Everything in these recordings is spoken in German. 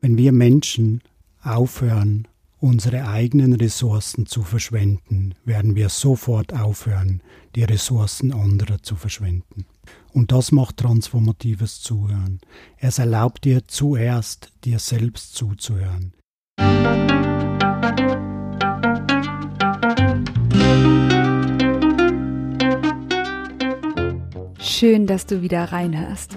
Wenn wir Menschen aufhören, unsere eigenen Ressourcen zu verschwenden, werden wir sofort aufhören, die Ressourcen anderer zu verschwenden. Und das macht transformatives Zuhören. Es erlaubt dir zuerst, dir selbst zuzuhören. Schön, dass du wieder reinhörst.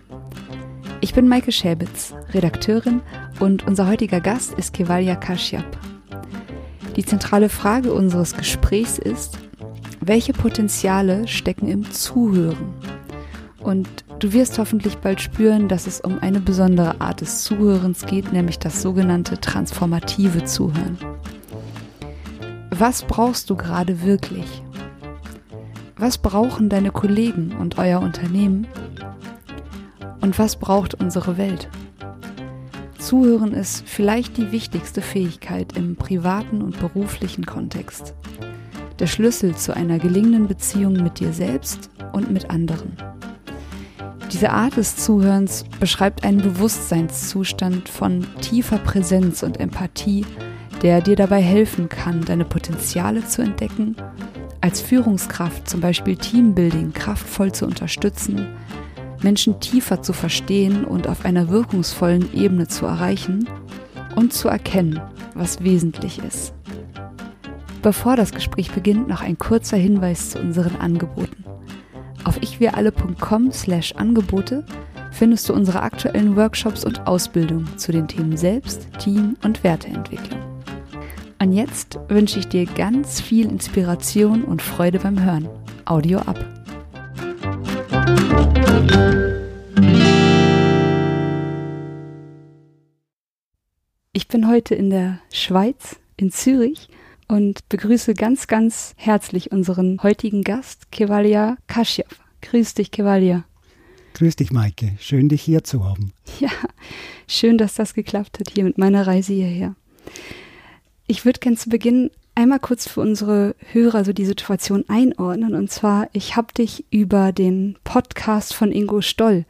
Ich bin Maike Schäbitz, Redakteurin und unser heutiger Gast ist Kevalia Kashyap. Die zentrale Frage unseres Gesprächs ist, welche Potenziale stecken im Zuhören? Und du wirst hoffentlich bald spüren, dass es um eine besondere Art des Zuhörens geht, nämlich das sogenannte transformative Zuhören. Was brauchst du gerade wirklich? Was brauchen deine Kollegen und euer Unternehmen? Und was braucht unsere Welt? Zuhören ist vielleicht die wichtigste Fähigkeit im privaten und beruflichen Kontext. Der Schlüssel zu einer gelingenden Beziehung mit dir selbst und mit anderen. Diese Art des Zuhörens beschreibt einen Bewusstseinszustand von tiefer Präsenz und Empathie, der dir dabei helfen kann, deine Potenziale zu entdecken, als Führungskraft zum Beispiel Teambuilding kraftvoll zu unterstützen, Menschen tiefer zu verstehen und auf einer wirkungsvollen Ebene zu erreichen und zu erkennen, was wesentlich ist. Bevor das Gespräch beginnt, noch ein kurzer Hinweis zu unseren Angeboten. Auf ichwiralle.com slash Angebote findest du unsere aktuellen Workshops und Ausbildungen zu den Themen Selbst, Team und Werteentwicklung. Und jetzt wünsche ich dir ganz viel Inspiration und Freude beim Hören. Audio ab. Ich bin heute in der Schweiz, in Zürich und begrüße ganz, ganz herzlich unseren heutigen Gast, Kevalia Kaschiev. Grüß dich, Kevalia. Grüß dich, Maike. Schön, dich hier zu haben. Ja, schön, dass das geklappt hat hier mit meiner Reise hierher. Ich würde gerne zu Beginn einmal kurz für unsere Hörer so die Situation einordnen. Und zwar, ich habe dich über den Podcast von Ingo Stoll,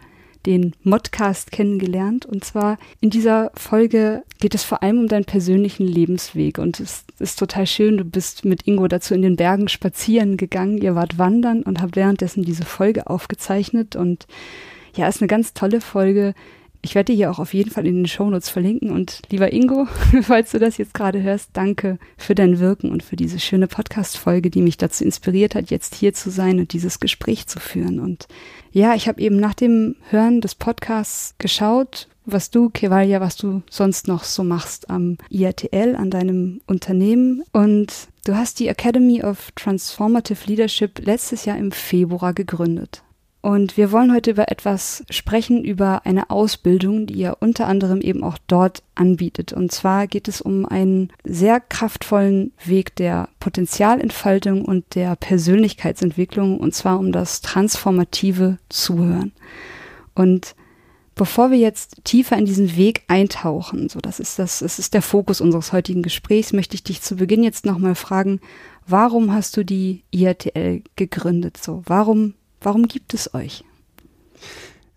den Modcast, kennengelernt. Und zwar in dieser Folge geht es vor allem um deinen persönlichen Lebensweg. Und es ist total schön, du bist mit Ingo dazu in den Bergen spazieren gegangen. Ihr wart wandern und habt währenddessen diese Folge aufgezeichnet. Und ja, ist eine ganz tolle Folge ich werde dir hier auch auf jeden Fall in den Shownotes verlinken. Und lieber Ingo, falls du das jetzt gerade hörst, danke für dein Wirken und für diese schöne Podcast-Folge, die mich dazu inspiriert hat, jetzt hier zu sein und dieses Gespräch zu führen. Und ja, ich habe eben nach dem Hören des Podcasts geschaut, was du, Kevalia, was du sonst noch so machst am IRTL, an deinem Unternehmen. Und du hast die Academy of Transformative Leadership letztes Jahr im Februar gegründet. Und wir wollen heute über etwas sprechen, über eine Ausbildung, die ihr unter anderem eben auch dort anbietet. Und zwar geht es um einen sehr kraftvollen Weg der Potenzialentfaltung und der Persönlichkeitsentwicklung, und zwar um das transformative Zuhören. Und bevor wir jetzt tiefer in diesen Weg eintauchen, so das ist das, das ist der Fokus unseres heutigen Gesprächs, möchte ich dich zu Beginn jetzt nochmal fragen, warum hast du die IRTL gegründet? So, warum Warum gibt es euch?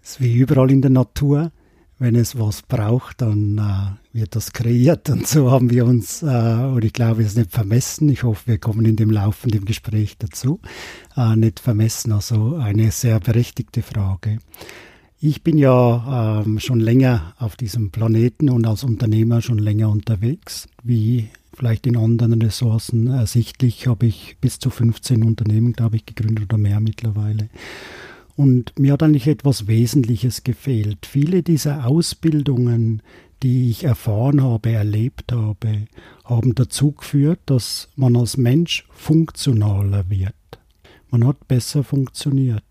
Es ist wie überall in der Natur. Wenn es was braucht, dann äh, wird das kreiert. Und so haben wir uns, äh, und ich glaube, es ist nicht vermessen, ich hoffe, wir kommen in dem laufenden Gespräch dazu, äh, nicht vermessen, also eine sehr berechtigte Frage. Ich bin ja ähm, schon länger auf diesem Planeten und als Unternehmer schon länger unterwegs. Wie vielleicht in anderen Ressourcen ersichtlich, habe ich bis zu 15 Unternehmen, glaube ich, gegründet oder mehr mittlerweile. Und mir hat eigentlich etwas Wesentliches gefehlt. Viele dieser Ausbildungen, die ich erfahren habe, erlebt habe, haben dazu geführt, dass man als Mensch funktionaler wird. Man hat besser funktioniert.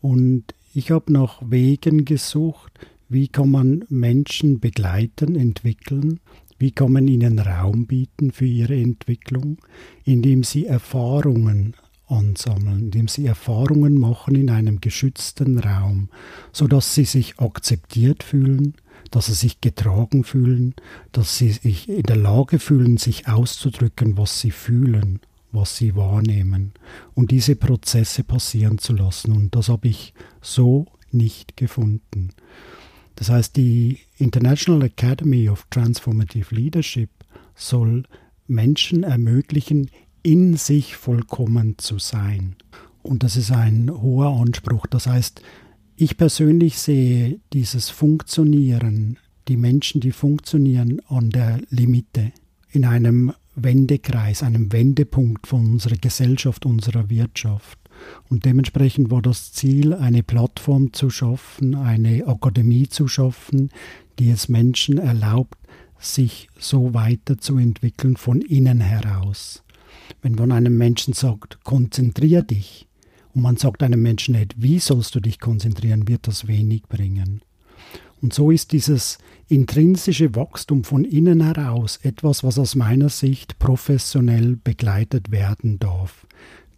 Und ich habe nach Wegen gesucht, wie kann man Menschen begleiten, entwickeln, Wie kann man ihnen Raum bieten für ihre Entwicklung? Indem sie Erfahrungen ansammeln, indem sie Erfahrungen machen in einem geschützten Raum, sodass sie sich akzeptiert fühlen, dass sie sich getragen fühlen, dass sie sich in der Lage fühlen, sich auszudrücken, was sie fühlen, was sie wahrnehmen und diese Prozesse passieren zu lassen. Und das habe ich so nicht gefunden. Das heißt, die International Academy of Transformative Leadership soll Menschen ermöglichen, in sich vollkommen zu sein. Und das ist ein hoher Anspruch. Das heißt, ich persönlich sehe dieses Funktionieren, die Menschen, die funktionieren an der Limite, in einem Wendekreis, einem Wendepunkt von unserer Gesellschaft, unserer Wirtschaft. Und dementsprechend war das Ziel, eine Plattform zu schaffen, eine Akademie zu schaffen, die es Menschen erlaubt, sich so weiterzuentwickeln von innen heraus. Wenn man einem Menschen sagt, konzentrier dich, und man sagt einem Menschen nicht, wie sollst du dich konzentrieren, wird das wenig bringen. Und so ist dieses intrinsische Wachstum von innen heraus etwas, was aus meiner Sicht professionell begleitet werden darf.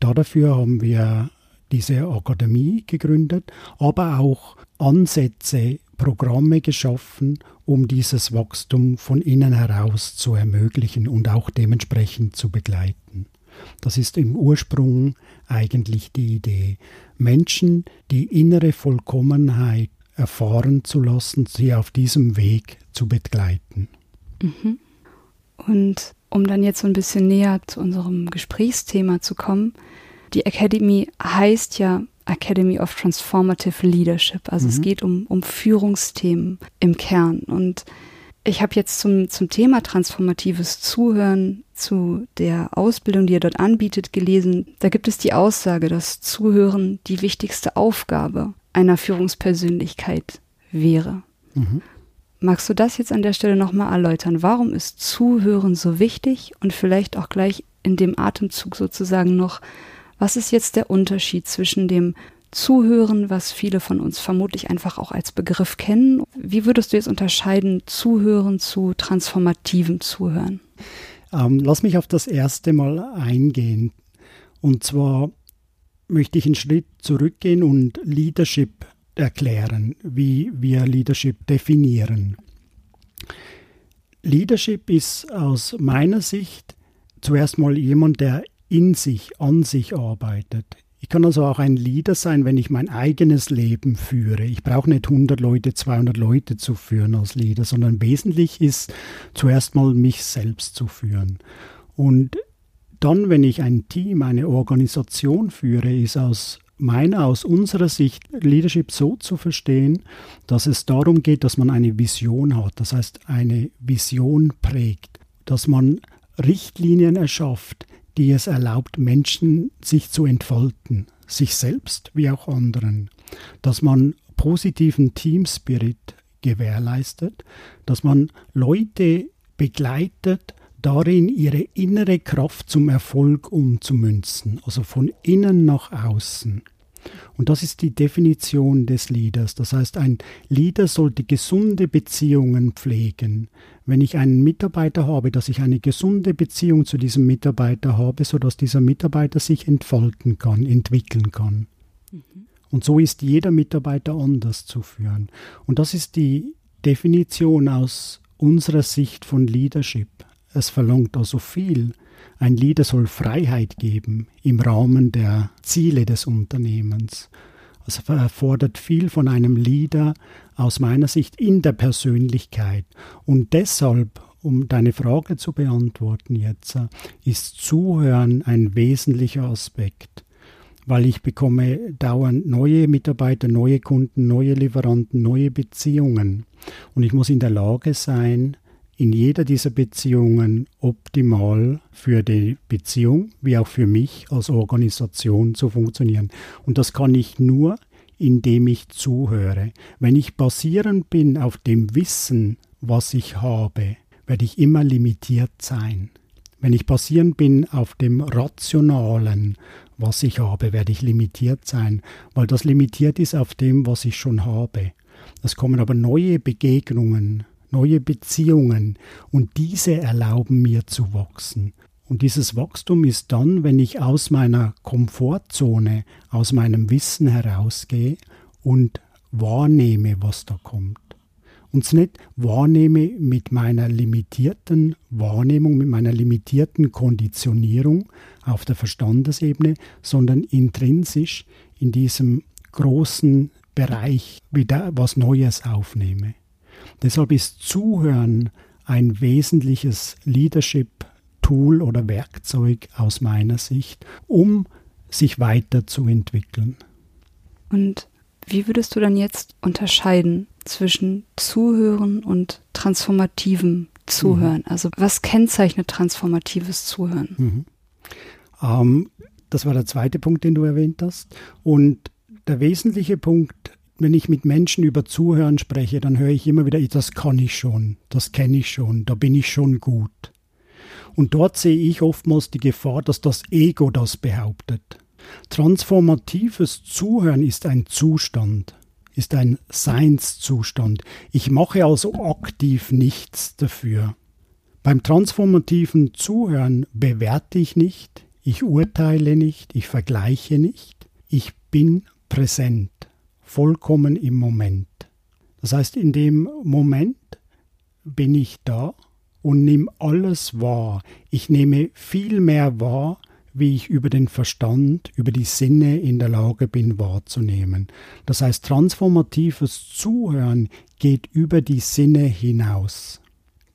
Dafür haben wir diese Akademie gegründet, aber auch Ansätze, Programme geschaffen, um dieses Wachstum von innen heraus zu ermöglichen und auch dementsprechend zu begleiten. Das ist im Ursprung eigentlich die Idee. Menschen die innere Vollkommenheit erfahren zu lassen, sie auf diesem Weg zu begleiten. Mhm. Und um dann jetzt so ein bisschen näher zu unserem Gesprächsthema zu kommen, die Academy heißt ja Academy of Transformative Leadership. Also mhm. es geht um, um Führungsthemen im Kern. Und ich habe jetzt zum, zum Thema transformatives Zuhören zu der Ausbildung, die er dort anbietet, gelesen. Da gibt es die Aussage, dass Zuhören die wichtigste Aufgabe einer Führungspersönlichkeit wäre. Mhm. Magst du das jetzt an der Stelle nochmal erläutern? Warum ist Zuhören so wichtig und vielleicht auch gleich in dem Atemzug sozusagen noch, was ist jetzt der Unterschied zwischen dem Zuhören, was viele von uns vermutlich einfach auch als Begriff kennen. Wie würdest du jetzt unterscheiden Zuhören zu transformativem Zuhören? Ähm, lass mich auf das erste Mal eingehen. Und zwar möchte ich einen Schritt zurückgehen und Leadership erklären, wie wir Leadership definieren. Leadership ist aus meiner Sicht zuerst mal jemand, der in sich, an sich arbeitet. Ich kann also auch ein Leader sein, wenn ich mein eigenes Leben führe. Ich brauche nicht 100 Leute, 200 Leute zu führen als Leader, sondern wesentlich ist zuerst mal mich selbst zu führen. Und dann, wenn ich ein Team, eine Organisation führe, ist aus meiner, aus unserer Sicht Leadership so zu verstehen, dass es darum geht, dass man eine Vision hat, das heißt eine Vision prägt, dass man Richtlinien erschafft, die es erlaubt, Menschen sich zu entfalten, sich selbst wie auch anderen, dass man positiven Teamspirit gewährleistet, dass man Leute begleitet, darin ihre innere Kraft zum Erfolg umzumünzen, also von innen nach außen. Und das ist die Definition des Leaders. Das heißt, ein Leader sollte gesunde Beziehungen pflegen. Wenn ich einen Mitarbeiter habe, dass ich eine gesunde Beziehung zu diesem Mitarbeiter habe, sodass dieser Mitarbeiter sich entfalten kann, entwickeln kann. Mhm. Und so ist jeder Mitarbeiter anders zu führen. Und das ist die Definition aus unserer Sicht von Leadership. Es verlangt also viel ein Leader soll Freiheit geben im Rahmen der Ziele des Unternehmens. Also erfordert viel von einem Leader aus meiner Sicht in der Persönlichkeit. Und deshalb, um deine Frage zu beantworten jetzt, ist Zuhören ein wesentlicher Aspekt weil ich bekomme dauernd neue Mitarbeiter, neue Kunden, neue Lieferanten, neue Beziehungen. Und ich muss in der Lage sein, in jeder dieser Beziehungen optimal für die Beziehung wie auch für mich als Organisation zu funktionieren. Und das kann ich nur, indem ich zuhöre. Wenn ich basierend bin auf dem Wissen, was ich habe, werde ich immer limitiert sein. Wenn ich basierend bin auf dem Rationalen, was ich habe, werde ich limitiert sein, weil das limitiert ist auf dem, was ich schon habe. Es kommen aber neue Begegnungen, neue Beziehungen und diese erlauben mir zu wachsen. Und dieses Wachstum ist dann, wenn ich aus meiner Komfortzone, aus meinem Wissen herausgehe und wahrnehme, was da kommt. Und es nicht wahrnehme mit meiner limitierten Wahrnehmung, mit meiner limitierten Konditionierung auf der Verstandesebene, sondern intrinsisch in diesem großen Bereich wieder was Neues aufnehme. Deshalb ist Zuhören ein wesentliches Leadership-Tool oder Werkzeug aus meiner Sicht, um sich weiterzuentwickeln. Und wie würdest du dann jetzt unterscheiden zwischen Zuhören und transformativem Zuhören? Mhm. Also was kennzeichnet transformatives Zuhören? Mhm. Ähm, das war der zweite Punkt, den du erwähnt hast. Und der wesentliche Punkt, wenn ich mit Menschen über Zuhören spreche, dann höre ich immer wieder, das kann ich schon, das kenne ich schon, da bin ich schon gut. Und dort sehe ich oftmals die Gefahr, dass das Ego das behauptet. Transformatives Zuhören ist ein Zustand, ist ein Seinszustand. Ich mache also aktiv nichts dafür. Beim transformativen Zuhören bewerte ich nicht, ich urteile nicht, ich vergleiche nicht, ich bin präsent, vollkommen im Moment. Das heißt, in dem Moment bin ich da und nehme alles wahr. Ich nehme viel mehr wahr, wie ich über den Verstand, über die Sinne in der Lage bin wahrzunehmen. Das heißt, transformatives Zuhören geht über die Sinne hinaus.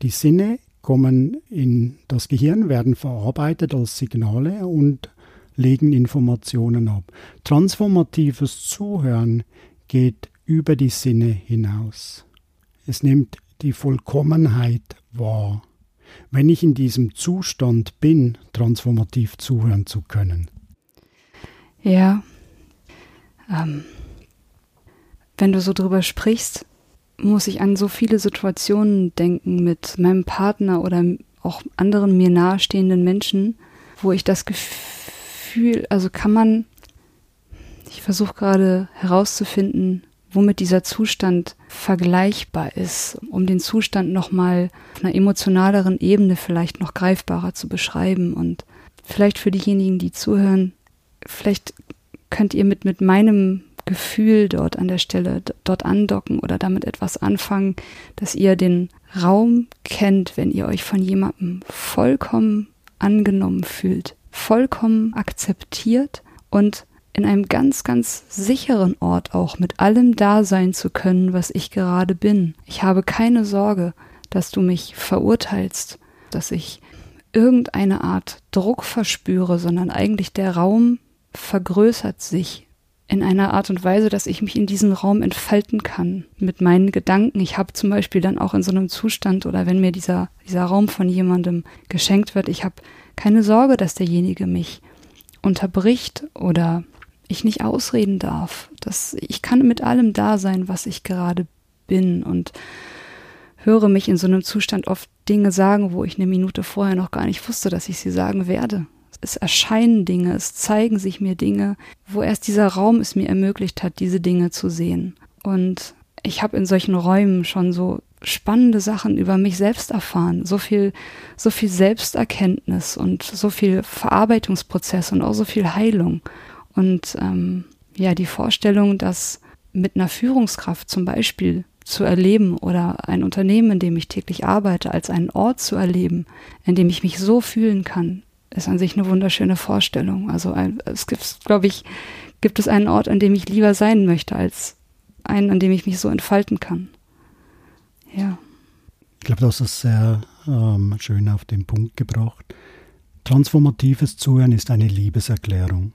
Die Sinne kommen in das Gehirn, werden verarbeitet als Signale und legen Informationen ab. Transformatives Zuhören geht über die Sinne hinaus. Es nimmt die Vollkommenheit wahr, wenn ich in diesem Zustand bin, transformativ zuhören zu können. Ja. Ähm, wenn du so drüber sprichst, muss ich an so viele Situationen denken mit meinem Partner oder auch anderen mir nahestehenden Menschen, wo ich das Gefühl Gefühl, also kann man, ich versuche gerade herauszufinden, womit dieser Zustand vergleichbar ist, um den Zustand nochmal auf einer emotionaleren Ebene vielleicht noch greifbarer zu beschreiben. Und vielleicht für diejenigen, die zuhören, vielleicht könnt ihr mit, mit meinem Gefühl dort an der Stelle dort andocken oder damit etwas anfangen, dass ihr den Raum kennt, wenn ihr euch von jemandem vollkommen angenommen fühlt, vollkommen akzeptiert und in einem ganz, ganz sicheren Ort auch mit allem da sein zu können, was ich gerade bin. Ich habe keine Sorge, dass du mich verurteilst, dass ich irgendeine Art Druck verspüre, sondern eigentlich der Raum vergrößert sich in einer Art und Weise, dass ich mich in diesen Raum entfalten kann mit meinen Gedanken. Ich habe zum Beispiel dann auch in so einem Zustand oder wenn mir dieser, dieser Raum von jemandem geschenkt wird, ich habe keine Sorge, dass derjenige mich unterbricht oder ich nicht ausreden darf. Das, ich kann mit allem da sein, was ich gerade bin und höre mich in so einem Zustand oft Dinge sagen, wo ich eine Minute vorher noch gar nicht wusste, dass ich sie sagen werde. Es erscheinen Dinge, es zeigen sich mir Dinge, wo erst dieser Raum es mir ermöglicht hat, diese Dinge zu sehen. Und ich habe in solchen Räumen schon so spannende Sachen über mich selbst erfahren, so viel, so viel Selbsterkenntnis und so viel Verarbeitungsprozess und auch so viel Heilung. Und ähm, ja, die Vorstellung, dass mit einer Führungskraft zum Beispiel zu erleben oder ein Unternehmen, in dem ich täglich arbeite, als einen Ort zu erleben, in dem ich mich so fühlen kann, ist an sich eine wunderschöne Vorstellung. Also es gibt, glaube ich, gibt es einen Ort, an dem ich lieber sein möchte, als einen, an dem ich mich so entfalten kann. Ja. Ich glaube, das ist sehr ähm, schön auf den Punkt gebracht. Transformatives Zuhören ist eine Liebeserklärung,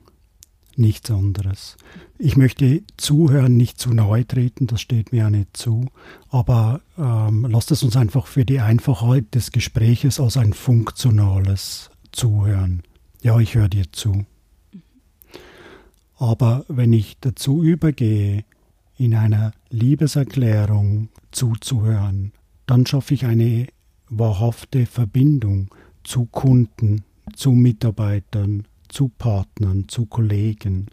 nichts anderes. Ich möchte Zuhören nicht zu nahe treten, das steht mir ja nicht zu, aber ähm, lasst es uns einfach für die Einfachheit des Gespräches als ein funktionales Zuhören. Ja, ich höre dir zu. Aber wenn ich dazu übergehe, in einer Liebeserklärung zuzuhören, dann schaffe ich eine wahrhafte Verbindung zu Kunden, zu Mitarbeitern, zu Partnern, zu Kollegen.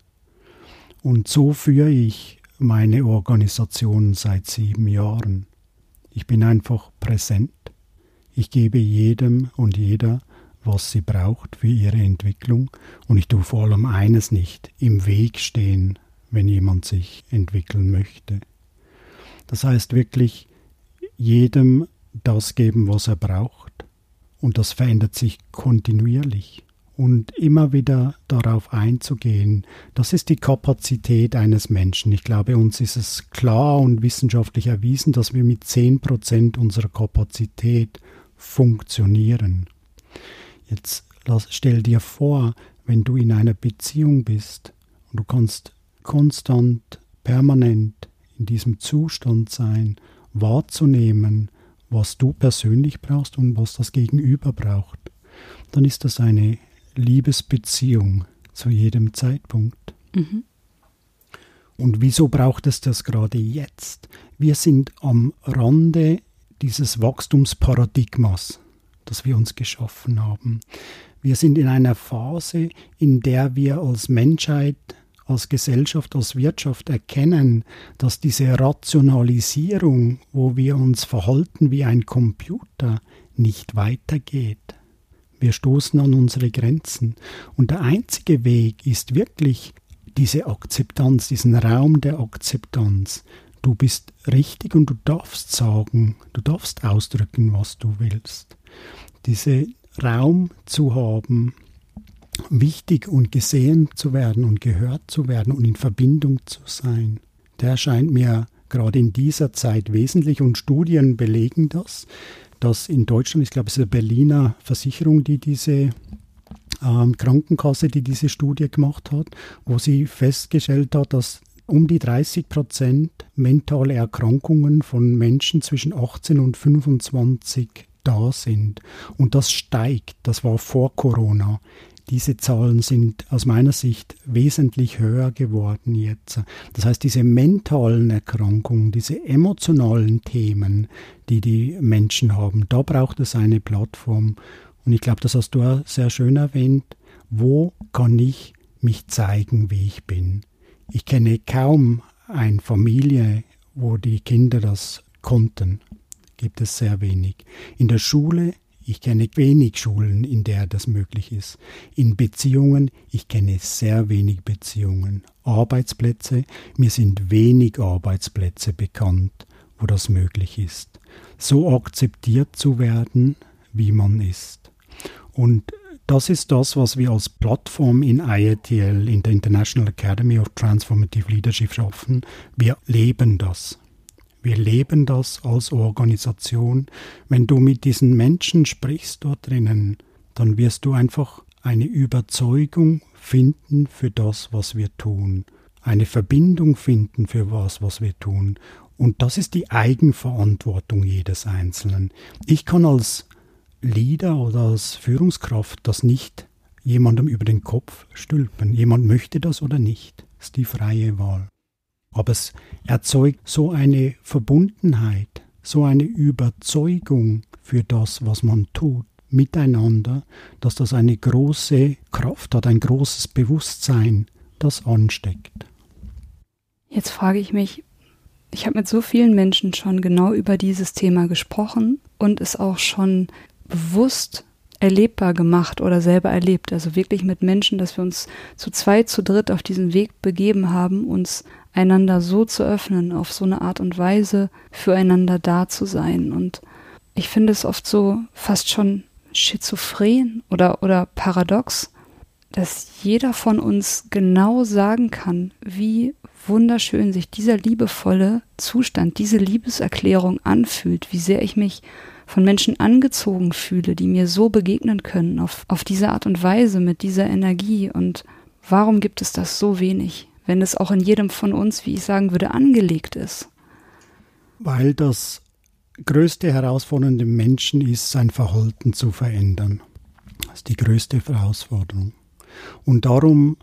Und so führe ich meine Organisation seit sieben Jahren. Ich bin einfach präsent. Ich gebe jedem und jeder, was sie braucht für ihre Entwicklung und ich tue vor allem eines nicht, im Weg stehen, wenn jemand sich entwickeln möchte. Das heißt wirklich jedem das geben, was er braucht und das verändert sich kontinuierlich und immer wieder darauf einzugehen, das ist die Kapazität eines Menschen. Ich glaube, uns ist es klar und wissenschaftlich erwiesen, dass wir mit 10% unserer Kapazität funktionieren. Jetzt stell dir vor, wenn du in einer Beziehung bist und du kannst konstant, permanent in diesem Zustand sein, wahrzunehmen, was du persönlich brauchst und was das Gegenüber braucht, dann ist das eine Liebesbeziehung zu jedem Zeitpunkt. Mhm. Und wieso braucht es das gerade jetzt? Wir sind am Rande dieses Wachstumsparadigmas, das wir uns geschaffen haben. Wir sind in einer Phase, in der wir als Menschheit, als Gesellschaft, als Wirtschaft erkennen, dass diese Rationalisierung, wo wir uns verhalten wie ein Computer, nicht weitergeht. Wir stoßen an unsere Grenzen. Und der einzige Weg ist wirklich diese Akzeptanz, diesen Raum der Akzeptanz. Du bist richtig und du darfst sagen, du darfst ausdrücken, was du willst. Diese Raum zu haben, wichtig und gesehen zu werden und gehört zu werden und in Verbindung zu sein, der scheint mir gerade in dieser Zeit wesentlich und Studien belegen das dass in Deutschland, ich glaube, es ist eine Berliner Versicherung, die diese ähm, Krankenkasse, die diese Studie gemacht hat, wo sie festgestellt hat, dass um die 30 Prozent mentale Erkrankungen von Menschen zwischen 18 und 25 da sind. Und das steigt. Das war vor Corona. Diese Zahlen sind aus meiner Sicht wesentlich höher geworden jetzt. Das heißt, diese mentalen Erkrankungen, diese emotionalen Themen, die die Menschen haben, da braucht es eine Plattform. Und ich glaube, das hast du auch sehr schön erwähnt. Wo kann ich mich zeigen, wie ich bin? Ich kenne kaum eine Familie, wo die Kinder das konnten. Gibt es sehr wenig. In der Schule ich kenne wenig Schulen, in der das möglich ist. In Beziehungen, ich kenne sehr wenig Beziehungen. Arbeitsplätze, mir sind wenig Arbeitsplätze bekannt, wo das möglich ist. So akzeptiert zu werden, wie man ist. Und das ist das, was wir als Plattform in IATL, in der International Academy of Transformative Leadership schaffen. Wir leben das. Wir leben das als Organisation. Wenn du mit diesen Menschen sprichst dort drinnen, dann wirst du einfach eine Überzeugung finden für das, was wir tun. Eine Verbindung finden für was, was wir tun. Und das ist die Eigenverantwortung jedes Einzelnen. Ich kann als Leader oder als Führungskraft das nicht jemandem über den Kopf stülpen. Jemand möchte das oder nicht. Das ist die freie Wahl. Aber es erzeugt so eine Verbundenheit, so eine Überzeugung für das, was man tut, miteinander, dass das eine große Kraft hat, ein großes Bewusstsein, das ansteckt. Jetzt frage ich mich, ich habe mit so vielen Menschen schon genau über dieses Thema gesprochen und es auch schon bewusst erlebbar gemacht oder selber erlebt. Also wirklich mit Menschen, dass wir uns zu zweit, zu dritt auf diesen Weg begeben haben, uns einander so zu öffnen, auf so eine Art und Weise füreinander da zu sein. Und ich finde es oft so fast schon schizophren oder, oder paradox, dass jeder von uns genau sagen kann, wie wunderschön sich dieser liebevolle Zustand, diese Liebeserklärung anfühlt, wie sehr ich mich von Menschen angezogen fühle, die mir so begegnen können, auf, auf diese Art und Weise, mit dieser Energie. Und warum gibt es das so wenig? Wenn es auch in jedem von uns, wie ich sagen würde, angelegt ist? Weil das größte Herausforderung dem Menschen ist, sein Verhalten zu verändern. Das ist die größte Herausforderung. Und darum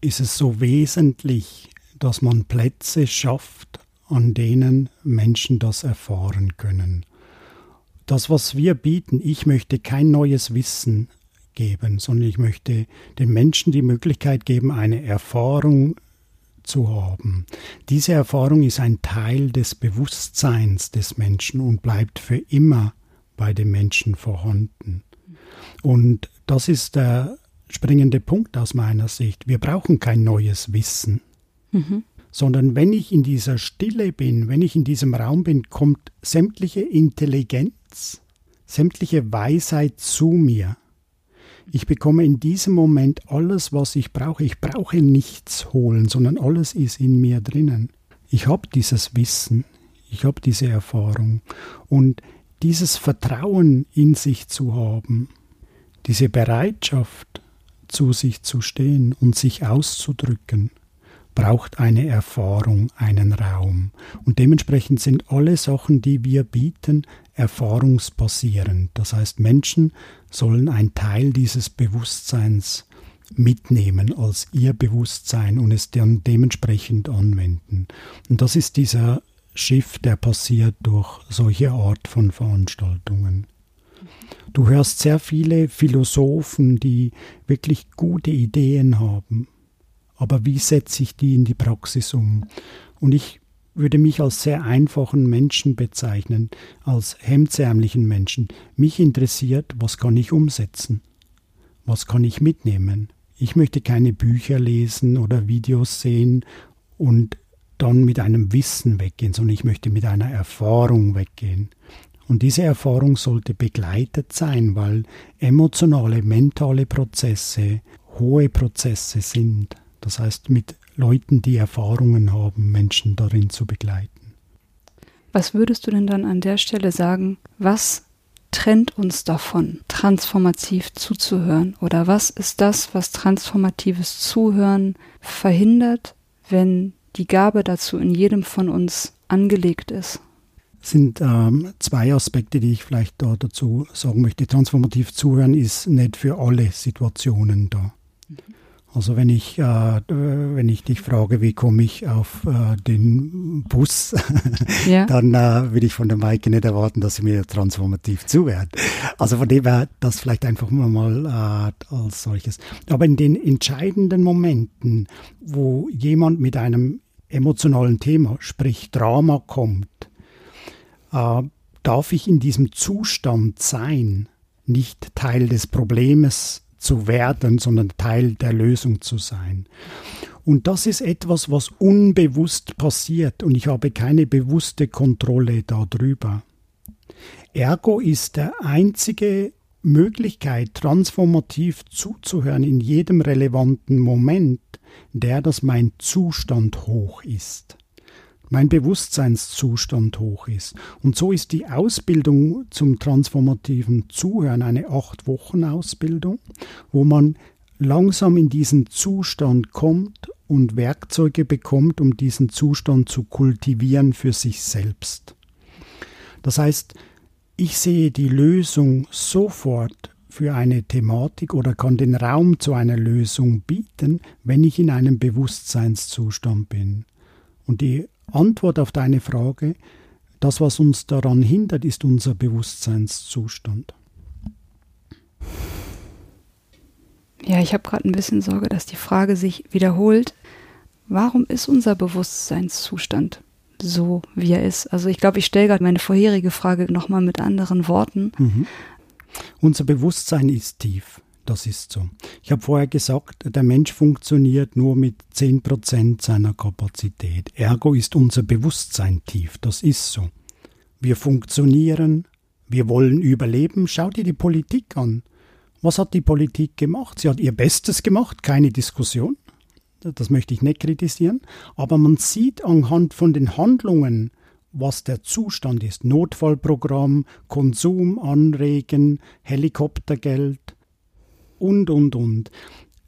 ist es so wesentlich, dass man Plätze schafft, an denen Menschen das erfahren können. Das, was wir bieten, ich möchte kein neues Wissen geben, sondern ich möchte den Menschen die Möglichkeit geben, eine Erfahrung zu haben. Diese Erfahrung ist ein Teil des Bewusstseins des Menschen und bleibt für immer bei dem Menschen vorhanden. Und das ist der springende Punkt aus meiner Sicht. Wir brauchen kein neues Wissen, mhm. sondern wenn ich in dieser Stille bin, wenn ich in diesem Raum bin, kommt sämtliche Intelligenz, sämtliche Weisheit zu mir. Ich bekomme in diesem Moment alles, was ich brauche. Ich brauche nichts holen, sondern alles ist in mir drinnen. Ich habe dieses Wissen, ich habe diese Erfahrung und dieses Vertrauen in sich zu haben, diese Bereitschaft, zu sich zu stehen und sich auszudrücken, braucht eine Erfahrung, einen Raum. Und dementsprechend sind alle Sachen, die wir bieten, erfahrungsbasierend. Das heißt, Menschen sollen ein Teil dieses Bewusstseins mitnehmen als ihr Bewusstsein und es dann dementsprechend anwenden. Und das ist dieser Schiff, der passiert durch solche Art von Veranstaltungen. Du hörst sehr viele Philosophen, die wirklich gute Ideen haben. Aber wie setze ich die in die Praxis um? Und ich würde mich als sehr einfachen Menschen bezeichnen, als hemdsärmlichen Menschen. Mich interessiert, was kann ich umsetzen? Was kann ich mitnehmen? Ich möchte keine Bücher lesen oder Videos sehen und dann mit einem Wissen weggehen, sondern ich möchte mit einer Erfahrung weggehen. Und diese Erfahrung sollte begleitet sein, weil emotionale, mentale Prozesse hohe Prozesse sind. Das heißt, mit Leuten, die Erfahrungen haben, Menschen darin zu begleiten. Was würdest du denn dann an der Stelle sagen, was trennt uns davon, transformativ zuzuhören? Oder was ist das, was transformatives Zuhören verhindert, wenn die Gabe dazu in jedem von uns angelegt ist? sind ähm, zwei Aspekte, die ich vielleicht da dazu sagen möchte. Transformativ zuhören ist nicht für alle Situationen da. Also wenn ich, äh, wenn ich dich frage, wie komme ich auf äh, den Bus, ja. dann äh, würde ich von der Maike nicht erwarten, dass sie mir transformativ zuhört. Also von dem her das vielleicht einfach mal äh, als solches. Aber in den entscheidenden Momenten, wo jemand mit einem emotionalen Thema, sprich Drama kommt, äh, darf ich in diesem Zustand sein, nicht Teil des Problems zu werden, sondern Teil der Lösung zu sein. Und das ist etwas, was unbewusst passiert und ich habe keine bewusste Kontrolle darüber. Ergo ist der einzige Möglichkeit, transformativ zuzuhören in jedem relevanten Moment, der, dass mein Zustand hoch ist mein Bewusstseinszustand hoch ist. Und so ist die Ausbildung zum transformativen Zuhören eine acht Wochen Ausbildung, wo man langsam in diesen Zustand kommt und Werkzeuge bekommt, um diesen Zustand zu kultivieren für sich selbst. Das heißt, ich sehe die Lösung sofort für eine Thematik oder kann den Raum zu einer Lösung bieten, wenn ich in einem Bewusstseinszustand bin. Und die Antwort auf deine Frage, das, was uns daran hindert, ist unser Bewusstseinszustand. Ja, ich habe gerade ein bisschen Sorge, dass die Frage sich wiederholt. Warum ist unser Bewusstseinszustand so, wie er ist? Also ich glaube, ich stelle gerade meine vorherige Frage nochmal mit anderen Worten. Mhm. Unser Bewusstsein ist tief. Das ist so. Ich habe vorher gesagt, der Mensch funktioniert nur mit 10% seiner Kapazität. Ergo ist unser Bewusstsein tief. Das ist so. Wir funktionieren, wir wollen überleben. Schau dir die Politik an. Was hat die Politik gemacht? Sie hat ihr Bestes gemacht, keine Diskussion. Das möchte ich nicht kritisieren. Aber man sieht anhand von den Handlungen, was der Zustand ist. Notfallprogramm, Konsum anregen, Helikoptergeld, und, und, und.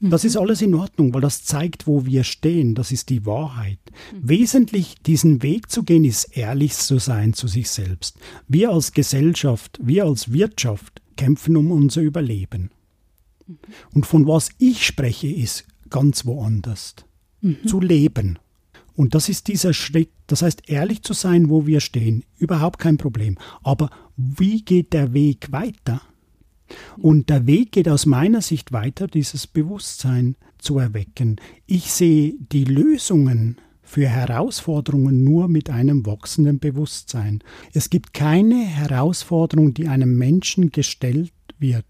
Das ist mhm. alles in Ordnung, weil das zeigt, wo wir stehen. Das ist die Wahrheit. Mhm. Wesentlich diesen Weg zu gehen, ist ehrlich zu sein zu sich selbst. Wir als Gesellschaft, wir als Wirtschaft kämpfen um unser Überleben. Mhm. Und von was ich spreche, ist ganz woanders. Mhm. Zu leben. Und das ist dieser Schritt, das heißt, ehrlich zu sein, wo wir stehen, überhaupt kein Problem. Aber wie geht der Weg weiter? Und der Weg geht aus meiner Sicht weiter, dieses Bewusstsein zu erwecken. Ich sehe die Lösungen für Herausforderungen nur mit einem wachsenden Bewusstsein. Es gibt keine Herausforderung, die einem Menschen gestellt wird,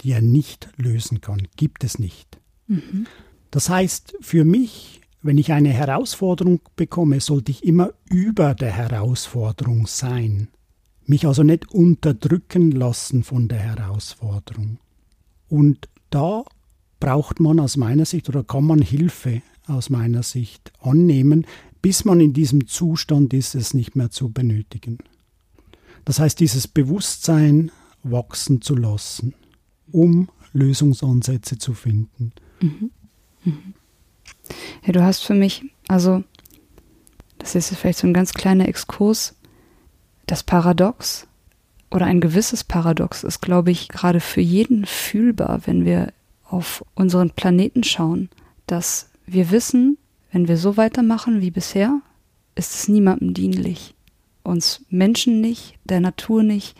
die er nicht lösen kann. Gibt es nicht. Mhm. Das heißt, für mich, wenn ich eine Herausforderung bekomme, sollte ich immer über der Herausforderung sein. Mich also nicht unterdrücken lassen von der Herausforderung. Und da braucht man aus meiner Sicht oder kann man Hilfe aus meiner Sicht annehmen, bis man in diesem Zustand ist, es nicht mehr zu benötigen. Das heißt, dieses Bewusstsein wachsen zu lassen, um Lösungsansätze zu finden. Mhm. Mhm. Ja, du hast für mich, also, das ist vielleicht so ein ganz kleiner Exkurs, das Paradox oder ein gewisses Paradox ist, glaube ich, gerade für jeden fühlbar, wenn wir auf unseren Planeten schauen, dass wir wissen, wenn wir so weitermachen wie bisher, ist es niemandem dienlich. Uns Menschen nicht, der Natur nicht.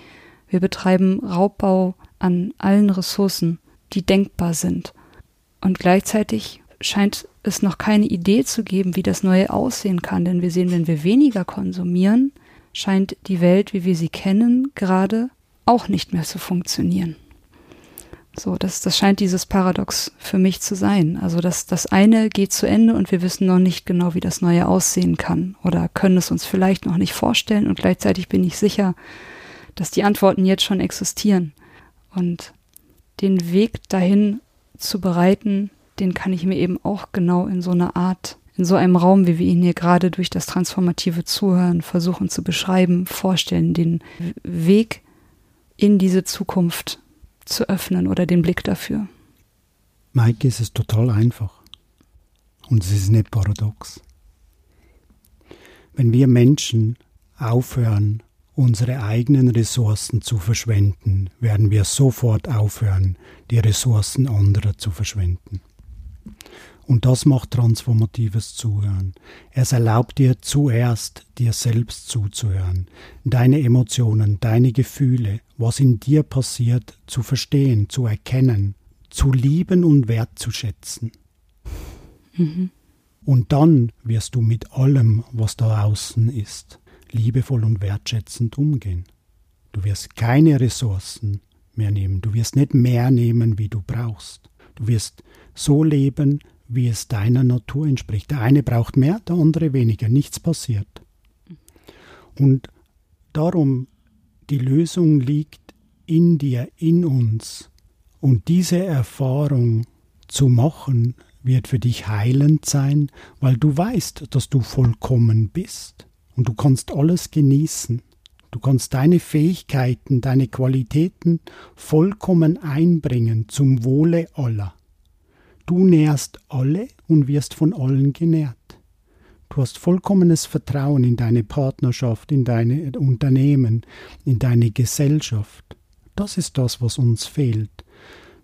Wir betreiben Raubbau an allen Ressourcen, die denkbar sind. Und gleichzeitig scheint es noch keine Idee zu geben, wie das Neue aussehen kann, denn wir sehen, wenn wir weniger konsumieren, scheint die Welt, wie wir sie kennen, gerade auch nicht mehr zu funktionieren. So, das, das scheint dieses Paradox für mich zu sein. Also das, das eine geht zu Ende und wir wissen noch nicht genau, wie das Neue aussehen kann oder können es uns vielleicht noch nicht vorstellen und gleichzeitig bin ich sicher, dass die Antworten jetzt schon existieren. Und den Weg dahin zu bereiten, den kann ich mir eben auch genau in so einer Art, in so einem Raum, wie wir ihn hier gerade durch das transformative Zuhören versuchen zu beschreiben, vorstellen, den Weg in diese Zukunft zu öffnen oder den Blick dafür? Maike, es ist total einfach. Und es ist nicht paradox. Wenn wir Menschen aufhören, unsere eigenen Ressourcen zu verschwenden, werden wir sofort aufhören, die Ressourcen anderer zu verschwenden. Und das macht transformatives Zuhören. Es erlaubt dir zuerst, dir selbst zuzuhören, deine Emotionen, deine Gefühle, was in dir passiert, zu verstehen, zu erkennen, zu lieben und wertzuschätzen. Mhm. Und dann wirst du mit allem, was da außen ist, liebevoll und wertschätzend umgehen. Du wirst keine Ressourcen mehr nehmen, du wirst nicht mehr nehmen, wie du brauchst. Du wirst so leben, wie es deiner Natur entspricht. Der eine braucht mehr, der andere weniger. Nichts passiert. Und darum, die Lösung liegt in dir, in uns. Und diese Erfahrung zu machen, wird für dich heilend sein, weil du weißt, dass du vollkommen bist. Und du kannst alles genießen. Du kannst deine Fähigkeiten, deine Qualitäten vollkommen einbringen zum Wohle aller. Du nährst alle und wirst von allen genährt. Du hast vollkommenes Vertrauen in deine Partnerschaft, in deine Unternehmen, in deine Gesellschaft. Das ist das, was uns fehlt.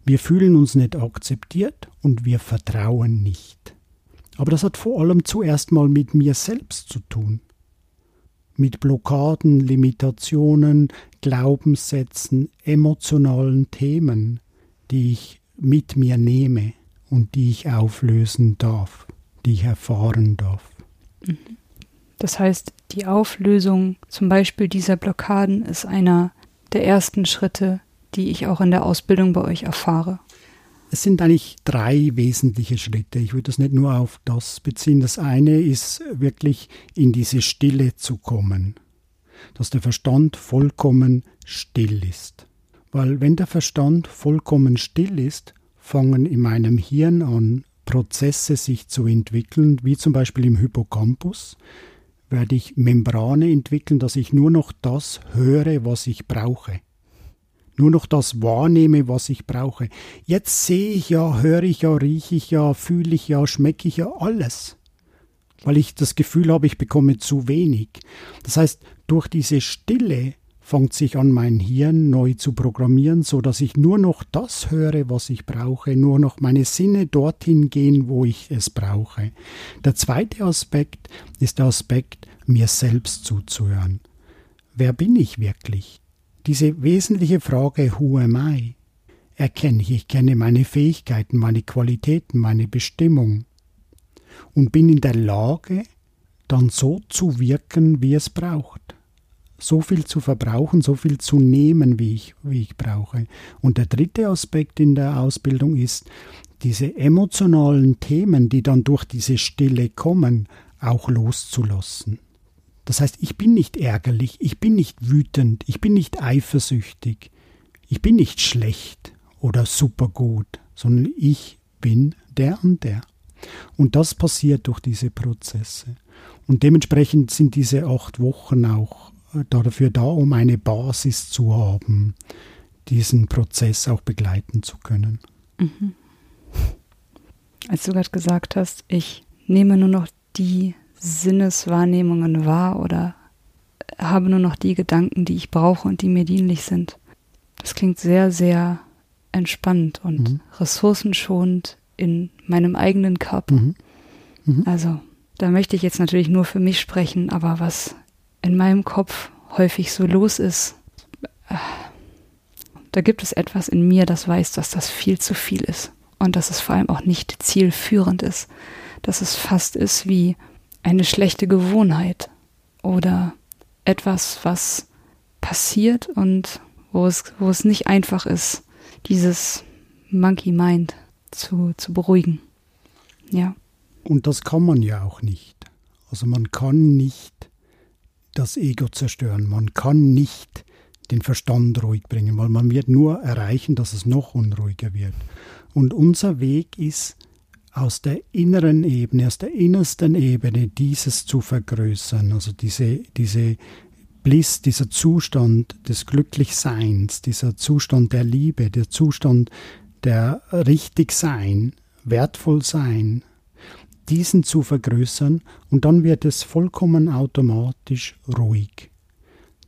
Wir fühlen uns nicht akzeptiert und wir vertrauen nicht. Aber das hat vor allem zuerst mal mit mir selbst zu tun. Mit Blockaden, Limitationen, Glaubenssätzen, emotionalen Themen, die ich mit mir nehme und die ich auflösen darf, die ich erfahren darf. Das heißt, die Auflösung zum Beispiel dieser Blockaden ist einer der ersten Schritte, die ich auch in der Ausbildung bei euch erfahre. Es sind eigentlich drei wesentliche Schritte. Ich würde das nicht nur auf das beziehen. Das eine ist wirklich in diese Stille zu kommen, dass der Verstand vollkommen still ist. Weil wenn der Verstand vollkommen still ist, fangen in meinem Hirn an, Prozesse sich zu entwickeln, wie zum Beispiel im Hippocampus, werde ich Membrane entwickeln, dass ich nur noch das höre, was ich brauche. Nur noch das wahrnehme, was ich brauche. Jetzt sehe ich ja, höre ich ja, rieche ich ja, fühle ich ja, schmecke ich ja alles. Weil ich das Gefühl habe, ich bekomme zu wenig. Das heißt, durch diese Stille fängt sich an, mein Hirn neu zu programmieren, so dass ich nur noch das höre, was ich brauche, nur noch meine Sinne dorthin gehen, wo ich es brauche. Der zweite Aspekt ist der Aspekt, mir selbst zuzuhören. Wer bin ich wirklich? Diese wesentliche Frage, who am I? erkenne ich. Ich kenne meine Fähigkeiten, meine Qualitäten, meine Bestimmung und bin in der Lage, dann so zu wirken, wie es braucht. So viel zu verbrauchen, so viel zu nehmen, wie ich, wie ich brauche. Und der dritte Aspekt in der Ausbildung ist, diese emotionalen Themen, die dann durch diese Stille kommen, auch loszulassen. Das heißt, ich bin nicht ärgerlich, ich bin nicht wütend, ich bin nicht eifersüchtig, ich bin nicht schlecht oder supergut, sondern ich bin der und der. Und das passiert durch diese Prozesse. Und dementsprechend sind diese acht Wochen auch dafür da, um eine Basis zu haben, diesen Prozess auch begleiten zu können. Mhm. Als du gerade gesagt hast, ich nehme nur noch die Sinneswahrnehmungen wahr oder habe nur noch die Gedanken, die ich brauche und die mir dienlich sind. Das klingt sehr, sehr entspannt und mhm. ressourcenschonend in meinem eigenen Körper. Mhm. Mhm. Also, da möchte ich jetzt natürlich nur für mich sprechen, aber was in meinem Kopf häufig so los ist, da gibt es etwas in mir, das weiß, dass das viel zu viel ist und dass es vor allem auch nicht zielführend ist, dass es fast ist wie eine schlechte Gewohnheit oder etwas, was passiert und wo es, wo es nicht einfach ist, dieses Monkey Mind zu, zu beruhigen. Ja. Und das kann man ja auch nicht. Also man kann nicht das Ego zerstören. Man kann nicht den Verstand ruhig bringen, weil man wird nur erreichen, dass es noch unruhiger wird. Und unser Weg ist, aus der inneren Ebene, aus der innersten Ebene dieses zu vergrößern, also diese, diese Bliss, dieser Zustand des Glücklichseins, dieser Zustand der Liebe, der Zustand der Richtigsein, Wertvollsein, diesen zu vergrößern und dann wird es vollkommen automatisch ruhig.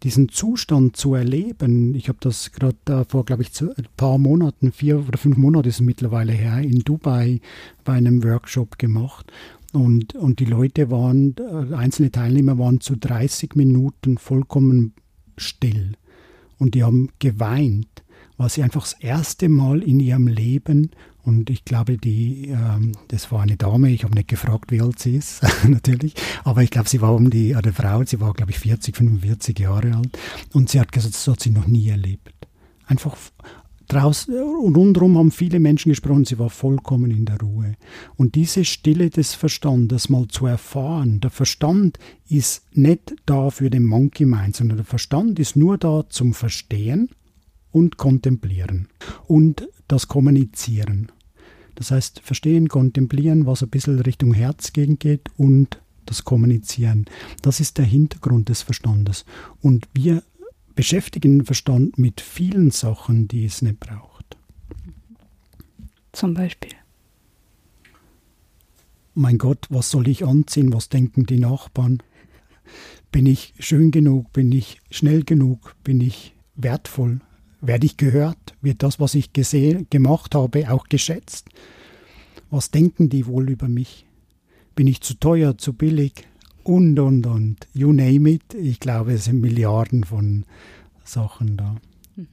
Diesen Zustand zu erleben, ich habe das gerade vor, glaube ich, ein paar Monaten, vier oder fünf Monate ist es mittlerweile her, in Dubai bei einem Workshop gemacht. Und, und die Leute waren, äh, einzelne Teilnehmer waren zu 30 Minuten vollkommen still. Und die haben geweint, weil sie einfach das erste Mal in ihrem Leben und ich glaube, die, ähm, das war eine Dame, ich habe nicht gefragt, wie alt sie ist, natürlich, aber ich glaube, sie war um die, eine Frau, sie war, glaube ich, 40, 45 Jahre alt und sie hat gesagt, das hat sie noch nie erlebt. Einfach draußen und rundherum haben viele Menschen gesprochen, sie war vollkommen in der Ruhe. Und diese Stille des Verstandes mal zu erfahren, der Verstand ist nicht da für den Monkey Mind, sondern der Verstand ist nur da zum Verstehen und Kontemplieren und das Kommunizieren. Das heißt, verstehen, kontemplieren, was ein bisschen Richtung Herz geht und das Kommunizieren. Das ist der Hintergrund des Verstandes. Und wir beschäftigen den Verstand mit vielen Sachen, die es nicht braucht. Zum Beispiel. Mein Gott, was soll ich anziehen? Was denken die Nachbarn? Bin ich schön genug? Bin ich schnell genug? Bin ich wertvoll? Werde ich gehört? Wird das, was ich gesehen, gemacht habe, auch geschätzt? Was denken die wohl über mich? Bin ich zu teuer, zu billig? und, und, und. You name it. Ich glaube, es sind Milliarden von Sachen da. Mhm.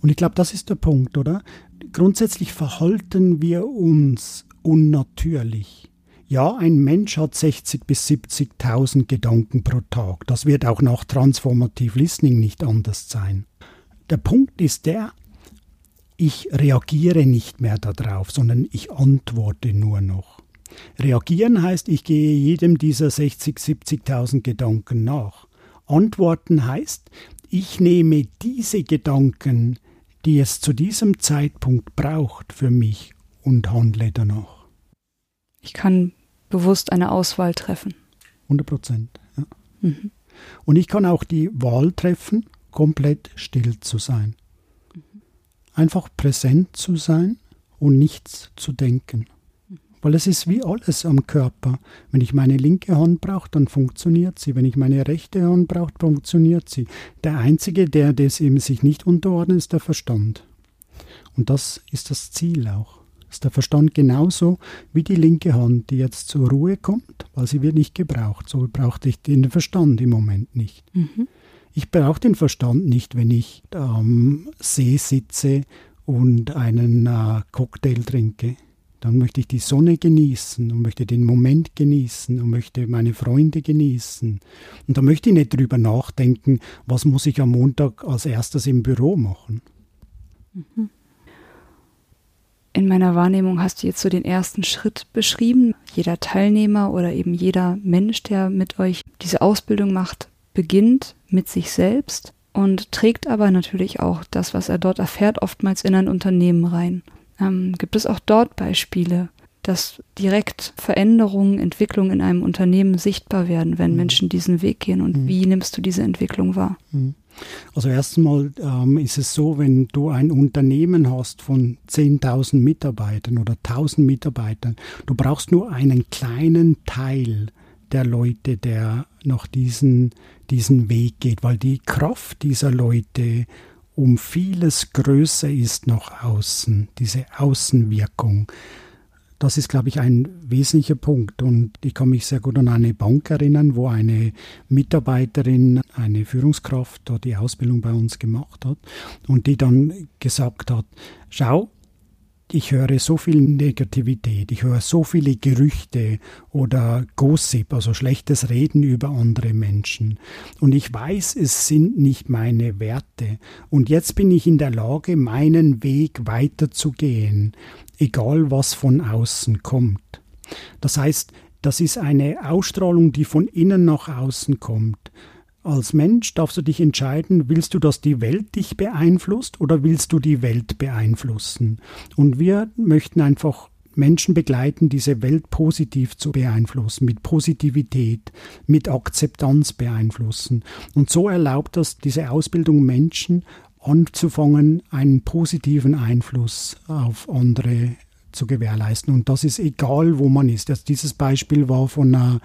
Und ich glaube, das ist der Punkt, oder? Grundsätzlich verhalten wir uns unnatürlich. Ja, ein Mensch hat 60.000 bis 70.000 Gedanken pro Tag. Das wird auch nach Transformative Listening nicht anders sein. Der Punkt ist der, ich reagiere nicht mehr darauf, sondern ich antworte nur noch. Reagieren heißt, ich gehe jedem dieser 60, 70.000 Gedanken nach. Antworten heißt, ich nehme diese Gedanken, die es zu diesem Zeitpunkt braucht für mich und handle danach. Ich kann bewusst eine Auswahl treffen. 100 Prozent. Ja. Mhm. Und ich kann auch die Wahl treffen, komplett still zu sein. Einfach präsent zu sein und nichts zu denken. Weil es ist wie alles am Körper. Wenn ich meine linke Hand brauche, dann funktioniert sie. Wenn ich meine rechte Hand brauche, funktioniert sie. Der Einzige, der das eben sich nicht unterordnet, ist der Verstand. Und das ist das Ziel auch. Ist der Verstand genauso wie die linke Hand, die jetzt zur Ruhe kommt, weil sie wird nicht gebraucht. So brauchte ich den Verstand im Moment nicht. Mhm. Ich brauche den Verstand nicht, wenn ich am See sitze und einen äh, Cocktail trinke, dann möchte ich die Sonne genießen und möchte den Moment genießen und möchte meine Freunde genießen. Und da möchte ich nicht drüber nachdenken, was muss ich am Montag als erstes im Büro machen. Mhm. In meiner Wahrnehmung hast du jetzt so den ersten Schritt beschrieben. Jeder Teilnehmer oder eben jeder Mensch, der mit euch diese Ausbildung macht, beginnt mit sich selbst und trägt aber natürlich auch das, was er dort erfährt, oftmals in ein Unternehmen rein. Ähm, gibt es auch dort Beispiele, dass direkt Veränderungen, Entwicklungen in einem Unternehmen sichtbar werden, wenn mhm. Menschen diesen Weg gehen? Und mhm. wie nimmst du diese Entwicklung wahr? Mhm. Also erstmal ähm, ist es so, wenn du ein Unternehmen hast von 10.000 Mitarbeitern oder 1.000 Mitarbeitern, du brauchst nur einen kleinen Teil der Leute, der noch diesen, diesen Weg geht, weil die Kraft dieser Leute um vieles größer ist nach außen, diese Außenwirkung. Das ist, glaube ich, ein wesentlicher Punkt. Und ich kann mich sehr gut an eine Bank erinnern, wo eine Mitarbeiterin, eine Führungskraft, die Ausbildung bei uns gemacht hat und die dann gesagt hat, schau, ich höre so viel Negativität, ich höre so viele Gerüchte oder Gossip, also schlechtes Reden über andere Menschen. Und ich weiß, es sind nicht meine Werte. Und jetzt bin ich in der Lage, meinen Weg weiterzugehen, egal was von außen kommt. Das heißt, das ist eine Ausstrahlung, die von innen nach außen kommt. Als Mensch darfst du dich entscheiden, willst du, dass die Welt dich beeinflusst oder willst du die Welt beeinflussen? Und wir möchten einfach Menschen begleiten, diese Welt positiv zu beeinflussen, mit Positivität, mit Akzeptanz beeinflussen. Und so erlaubt das diese Ausbildung Menschen anzufangen, einen positiven Einfluss auf andere zu gewährleisten. Und das ist egal, wo man ist. Das, dieses Beispiel war von einer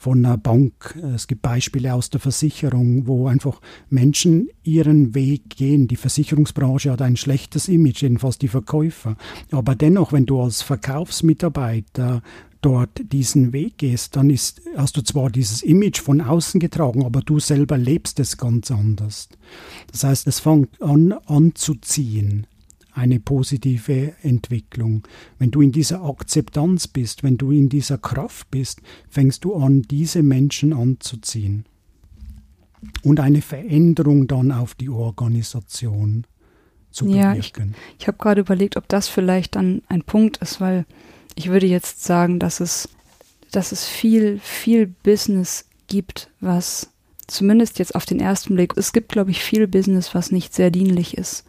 von einer Bank. Es gibt Beispiele aus der Versicherung, wo einfach Menschen ihren Weg gehen. Die Versicherungsbranche hat ein schlechtes Image, jedenfalls die Verkäufer. Aber dennoch, wenn du als Verkaufsmitarbeiter dort diesen Weg gehst, dann ist, hast du zwar dieses Image von außen getragen, aber du selber lebst es ganz anders. Das heißt, es fängt an anzuziehen eine positive Entwicklung. Wenn du in dieser Akzeptanz bist, wenn du in dieser Kraft bist, fängst du an, diese Menschen anzuziehen. Und eine Veränderung dann auf die Organisation zu ja, bewirken. Ich, ich habe gerade überlegt, ob das vielleicht dann ein Punkt ist, weil ich würde jetzt sagen, dass es, dass es viel, viel Business gibt, was zumindest jetzt auf den ersten Blick, es gibt, glaube ich, viel Business, was nicht sehr dienlich ist.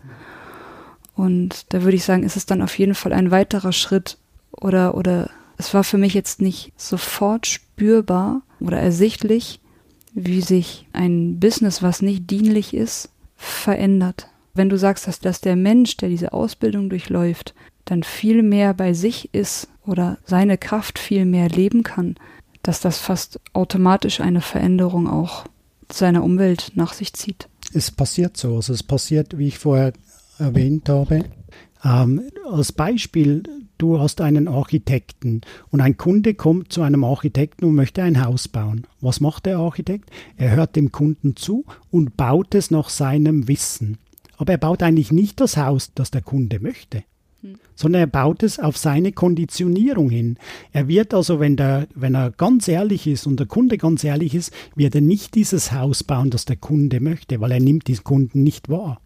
Und da würde ich sagen, ist es dann auf jeden Fall ein weiterer Schritt oder, oder es war für mich jetzt nicht sofort spürbar oder ersichtlich, wie sich ein Business, was nicht dienlich ist, verändert. Wenn du sagst, dass, dass der Mensch, der diese Ausbildung durchläuft, dann viel mehr bei sich ist oder seine Kraft viel mehr leben kann, dass das fast automatisch eine Veränderung auch seiner Umwelt nach sich zieht. Es passiert so. Also es passiert, wie ich vorher erwähnt habe. Ähm, als Beispiel, du hast einen Architekten und ein Kunde kommt zu einem Architekten und möchte ein Haus bauen. Was macht der Architekt? Er hört dem Kunden zu und baut es nach seinem Wissen. Aber er baut eigentlich nicht das Haus, das der Kunde möchte, hm. sondern er baut es auf seine Konditionierung hin. Er wird also, wenn, der, wenn er ganz ehrlich ist und der Kunde ganz ehrlich ist, wird er nicht dieses Haus bauen, das der Kunde möchte, weil er nimmt diesen Kunden nicht wahr.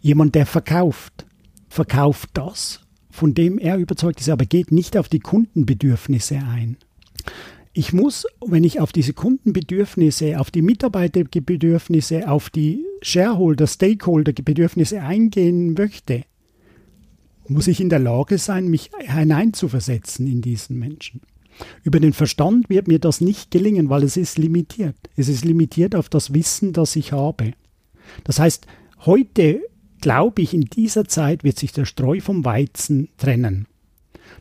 Jemand, der verkauft, verkauft das, von dem er überzeugt ist, aber geht nicht auf die Kundenbedürfnisse ein. Ich muss, wenn ich auf diese Kundenbedürfnisse, auf die Mitarbeiterbedürfnisse, auf die Shareholder, Stakeholder-Bedürfnisse eingehen möchte, muss ich in der Lage sein, mich hineinzuversetzen in diesen Menschen. Über den Verstand wird mir das nicht gelingen, weil es ist limitiert. Es ist limitiert auf das Wissen, das ich habe. Das heißt, heute glaube ich, in dieser Zeit wird sich der Streu vom Weizen trennen.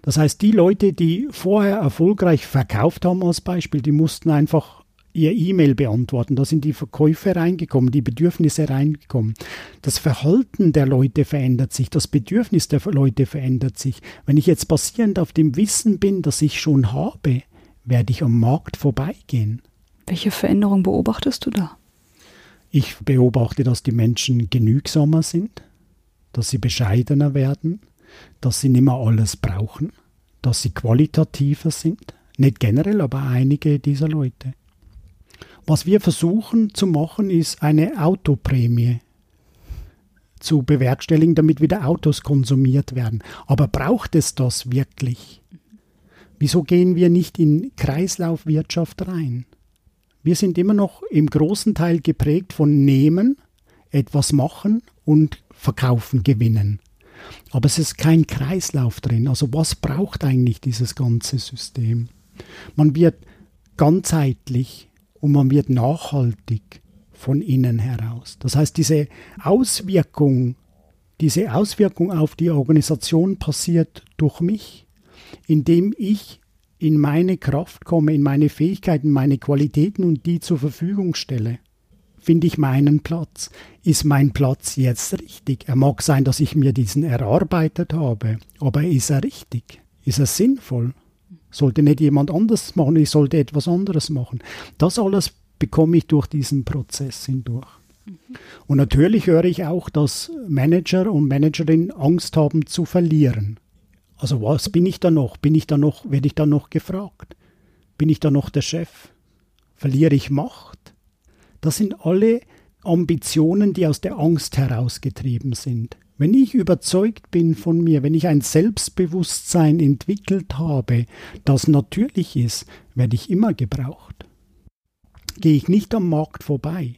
Das heißt, die Leute, die vorher erfolgreich verkauft haben als Beispiel, die mussten einfach ihr E-Mail beantworten. Da sind die Verkäufe reingekommen, die Bedürfnisse reingekommen. Das Verhalten der Leute verändert sich, das Bedürfnis der Leute verändert sich. Wenn ich jetzt basierend auf dem Wissen bin, das ich schon habe, werde ich am Markt vorbeigehen. Welche Veränderung beobachtest du da? Ich beobachte, dass die Menschen genügsamer sind, dass sie bescheidener werden, dass sie nicht mehr alles brauchen, dass sie qualitativer sind. Nicht generell, aber einige dieser Leute. Was wir versuchen zu machen, ist eine Autoprämie zu bewerkstelligen, damit wieder Autos konsumiert werden. Aber braucht es das wirklich? Wieso gehen wir nicht in Kreislaufwirtschaft rein? Wir sind immer noch im großen Teil geprägt von Nehmen, etwas machen und verkaufen, gewinnen. Aber es ist kein Kreislauf drin. Also was braucht eigentlich dieses ganze System? Man wird ganzheitlich und man wird nachhaltig von innen heraus. Das heißt, diese Auswirkung, diese Auswirkung auf die Organisation passiert durch mich, indem ich in meine Kraft komme, in meine Fähigkeiten, meine Qualitäten und die zur Verfügung stelle. Finde ich meinen Platz? Ist mein Platz jetzt richtig? Er mag sein, dass ich mir diesen erarbeitet habe, aber ist er richtig? Ist er sinnvoll? Sollte nicht jemand anders machen, ich sollte etwas anderes machen. Das alles bekomme ich durch diesen Prozess hindurch. Mhm. Und natürlich höre ich auch, dass Manager und Managerinnen Angst haben zu verlieren. Also was bin ich da noch? Bin ich da noch, werde ich da noch gefragt? Bin ich da noch der Chef? Verliere ich Macht? Das sind alle Ambitionen, die aus der Angst herausgetrieben sind. Wenn ich überzeugt bin von mir, wenn ich ein Selbstbewusstsein entwickelt habe, das natürlich ist, werde ich immer gebraucht gehe ich nicht am Markt vorbei.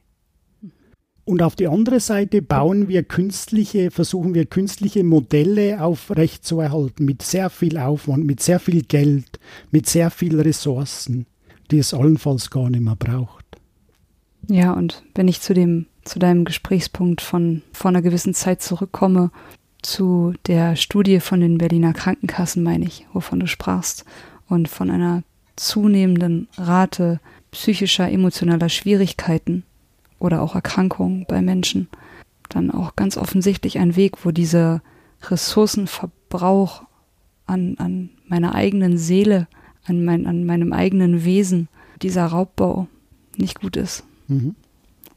Und auf die andere Seite bauen wir künstliche, versuchen wir künstliche Modelle aufrechtzuerhalten mit sehr viel Aufwand, mit sehr viel Geld, mit sehr viel Ressourcen, die es allenfalls gar nicht mehr braucht. Ja, und wenn ich zu dem, zu deinem Gesprächspunkt von vor einer gewissen Zeit zurückkomme, zu der Studie von den Berliner Krankenkassen, meine ich, wovon du sprachst, und von einer zunehmenden Rate psychischer, emotionaler Schwierigkeiten oder auch Erkrankungen bei Menschen, dann auch ganz offensichtlich ein Weg, wo dieser Ressourcenverbrauch an, an meiner eigenen Seele, an, mein, an meinem eigenen Wesen, dieser Raubbau nicht gut ist. Mhm.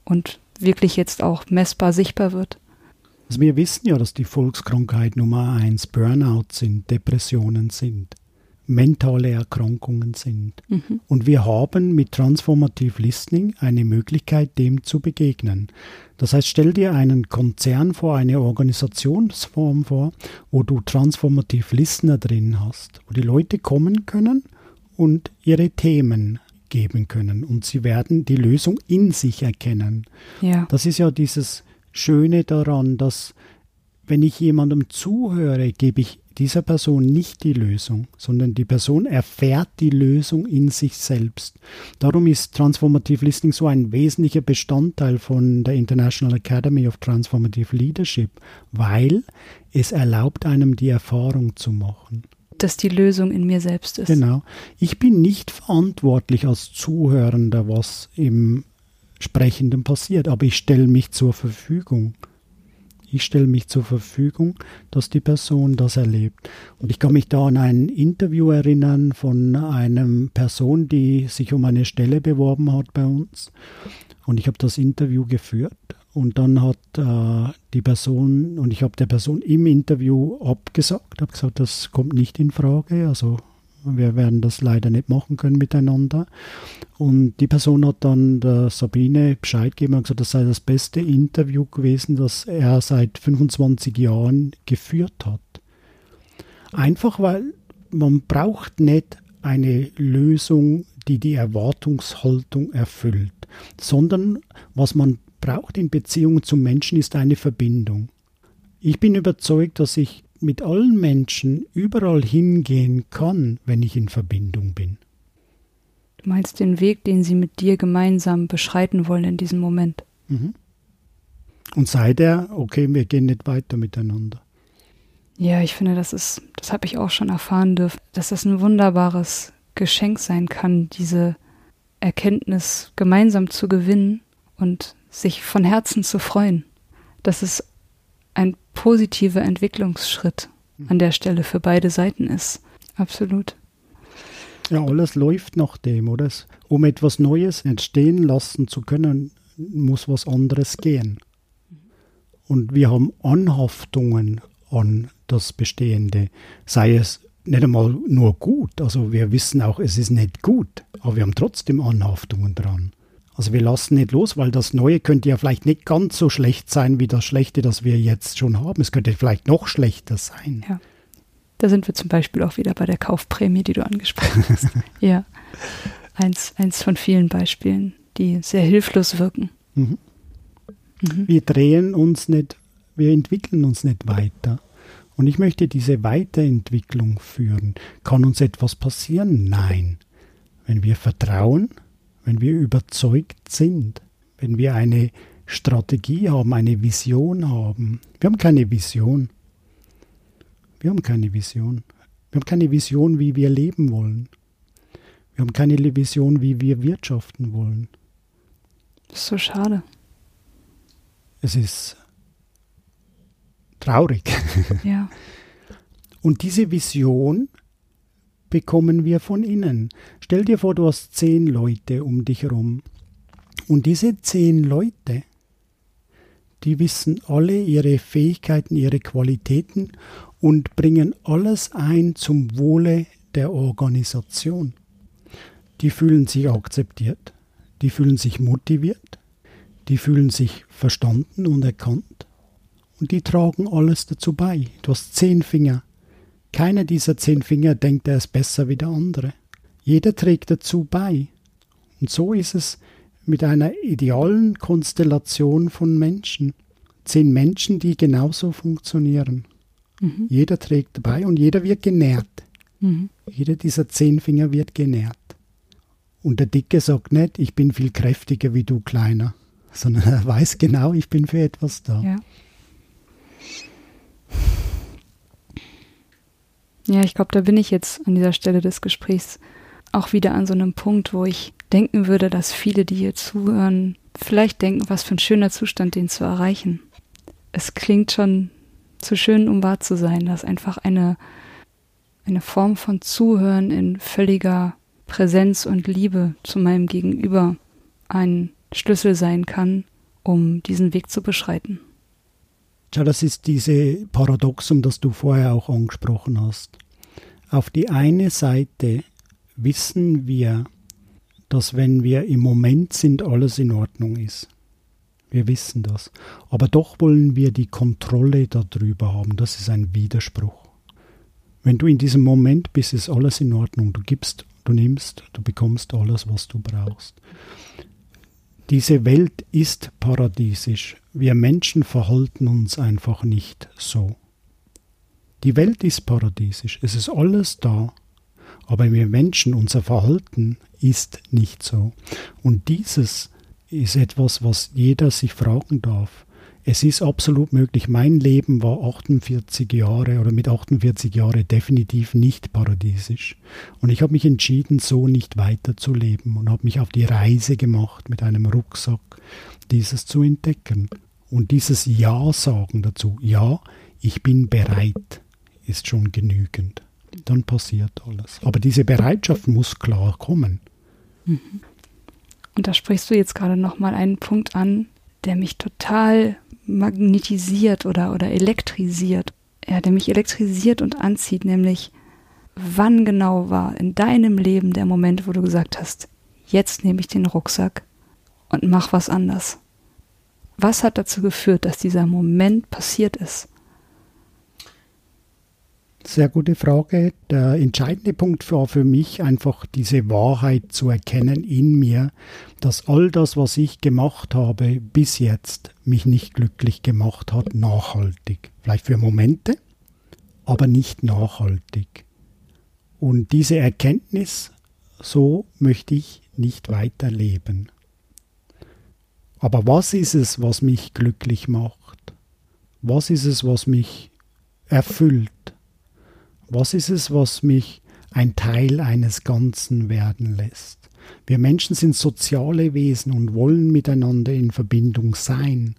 Und wirklich jetzt auch messbar sichtbar wird. Also wir wissen ja, dass die Volkskrankheit Nummer eins Burnout sind, Depressionen sind mentale Erkrankungen sind. Mhm. Und wir haben mit Transformative Listening eine Möglichkeit, dem zu begegnen. Das heißt, stell dir einen Konzern vor, eine Organisationsform vor, wo du Transformative Listener drin hast, wo die Leute kommen können und ihre Themen geben können und sie werden die Lösung in sich erkennen. Ja. Das ist ja dieses Schöne daran, dass wenn ich jemandem zuhöre, gebe ich dieser Person nicht die Lösung, sondern die Person erfährt die Lösung in sich selbst. Darum ist Transformative Listening so ein wesentlicher Bestandteil von der International Academy of Transformative Leadership, weil es erlaubt einem die Erfahrung zu machen. Dass die Lösung in mir selbst ist. Genau. Ich bin nicht verantwortlich als Zuhörender, was im Sprechenden passiert, aber ich stelle mich zur Verfügung. Ich stelle mich zur Verfügung, dass die Person das erlebt. Und ich kann mich da an ein Interview erinnern von einer Person, die sich um eine Stelle beworben hat bei uns. Und ich habe das Interview geführt. Und dann hat äh, die Person, und ich habe der Person im Interview abgesagt, habe gesagt, das kommt nicht in Frage. Also wir werden das leider nicht machen können miteinander. Und die Person hat dann der Sabine Bescheid gegeben und gesagt, das sei das beste Interview gewesen, das er seit 25 Jahren geführt hat. Einfach weil man braucht nicht eine Lösung, die die Erwartungshaltung erfüllt, sondern was man braucht in Beziehungen zum Menschen ist eine Verbindung. Ich bin überzeugt, dass ich mit allen Menschen überall hingehen kann, wenn ich in Verbindung bin. Du meinst den Weg, den sie mit dir gemeinsam beschreiten wollen in diesem Moment. Mhm. Und sei der, okay, wir gehen nicht weiter miteinander. Ja, ich finde, das ist, das habe ich auch schon erfahren dürfen, dass das ein wunderbares Geschenk sein kann, diese Erkenntnis gemeinsam zu gewinnen und sich von Herzen zu freuen. Das ist positiver Entwicklungsschritt an der Stelle für beide Seiten ist. Absolut. Ja, alles läuft nach dem, oder? Um etwas Neues entstehen lassen zu können, muss was anderes gehen. Und wir haben Anhaftungen an das Bestehende, sei es nicht einmal nur gut, also wir wissen auch, es ist nicht gut, aber wir haben trotzdem Anhaftungen dran. Also wir lassen nicht los, weil das Neue könnte ja vielleicht nicht ganz so schlecht sein wie das Schlechte, das wir jetzt schon haben. Es könnte vielleicht noch schlechter sein. Ja. Da sind wir zum Beispiel auch wieder bei der Kaufprämie, die du angesprochen hast. ja. Eins, eins von vielen Beispielen, die sehr hilflos wirken. Mhm. Mhm. Wir drehen uns nicht, wir entwickeln uns nicht weiter. Und ich möchte diese Weiterentwicklung führen. Kann uns etwas passieren? Nein. Wenn wir vertrauen, wenn wir überzeugt sind, wenn wir eine Strategie haben, eine Vision haben. Wir haben keine Vision. Wir haben keine Vision. Wir haben keine Vision, wie wir leben wollen. Wir haben keine Vision, wie wir wirtschaften wollen. Das ist so schade. Es ist traurig. Ja. Und diese Vision bekommen wir von innen. Stell dir vor, du hast zehn Leute um dich herum. Und diese zehn Leute, die wissen alle ihre Fähigkeiten, ihre Qualitäten und bringen alles ein zum Wohle der Organisation. Die fühlen sich akzeptiert, die fühlen sich motiviert, die fühlen sich verstanden und erkannt und die tragen alles dazu bei. Du hast zehn Finger. Keiner dieser zehn Finger denkt, er ist besser wie der andere. Jeder trägt dazu bei. Und so ist es mit einer idealen Konstellation von Menschen. Zehn Menschen, die genauso funktionieren. Mhm. Jeder trägt bei und jeder wird genährt. Mhm. Jeder dieser zehn Finger wird genährt. Und der Dicke sagt nicht, ich bin viel kräftiger wie du, Kleiner, sondern er weiß genau, ich bin für etwas da. Ja. Ja, ich glaube, da bin ich jetzt an dieser Stelle des Gesprächs auch wieder an so einem Punkt, wo ich denken würde, dass viele, die hier zuhören, vielleicht denken, was für ein schöner Zustand, den zu erreichen. Es klingt schon zu schön, um wahr zu sein, dass einfach eine, eine Form von Zuhören in völliger Präsenz und Liebe zu meinem Gegenüber ein Schlüssel sein kann, um diesen Weg zu beschreiten. Ja, das ist diese Paradoxum, das du vorher auch angesprochen hast. Auf die eine Seite wissen wir, dass wenn wir im Moment sind, alles in Ordnung ist. Wir wissen das. Aber doch wollen wir die Kontrolle darüber haben. Das ist ein Widerspruch. Wenn du in diesem Moment bist, ist alles in Ordnung. Du gibst, du nimmst, du bekommst alles, was du brauchst. Diese Welt ist paradiesisch. Wir Menschen verhalten uns einfach nicht so. Die Welt ist paradiesisch. Es ist alles da. Aber wir Menschen, unser Verhalten ist nicht so. Und dieses ist etwas, was jeder sich fragen darf. Es ist absolut möglich. Mein Leben war 48 Jahre oder mit 48 Jahren definitiv nicht paradiesisch. Und ich habe mich entschieden, so nicht weiterzuleben und habe mich auf die Reise gemacht mit einem Rucksack, dieses zu entdecken. Und dieses Ja sagen dazu, ja, ich bin bereit, ist schon genügend. Dann passiert alles. Aber diese Bereitschaft muss klar kommen. Mhm. Und da sprichst du jetzt gerade nochmal einen Punkt an, der mich total magnetisiert oder, oder elektrisiert. Ja, der mich elektrisiert und anzieht, nämlich wann genau war in deinem Leben der Moment, wo du gesagt hast, jetzt nehme ich den Rucksack und mach was anders. Was hat dazu geführt, dass dieser Moment passiert ist? Sehr gute Frage. Der entscheidende Punkt war für mich einfach diese Wahrheit zu erkennen in mir, dass all das, was ich gemacht habe bis jetzt, mich nicht glücklich gemacht hat, nachhaltig. Vielleicht für Momente, aber nicht nachhaltig. Und diese Erkenntnis, so möchte ich nicht weiterleben. Aber was ist es, was mich glücklich macht? Was ist es, was mich erfüllt? Was ist es, was mich ein Teil eines Ganzen werden lässt? Wir Menschen sind soziale Wesen und wollen miteinander in Verbindung sein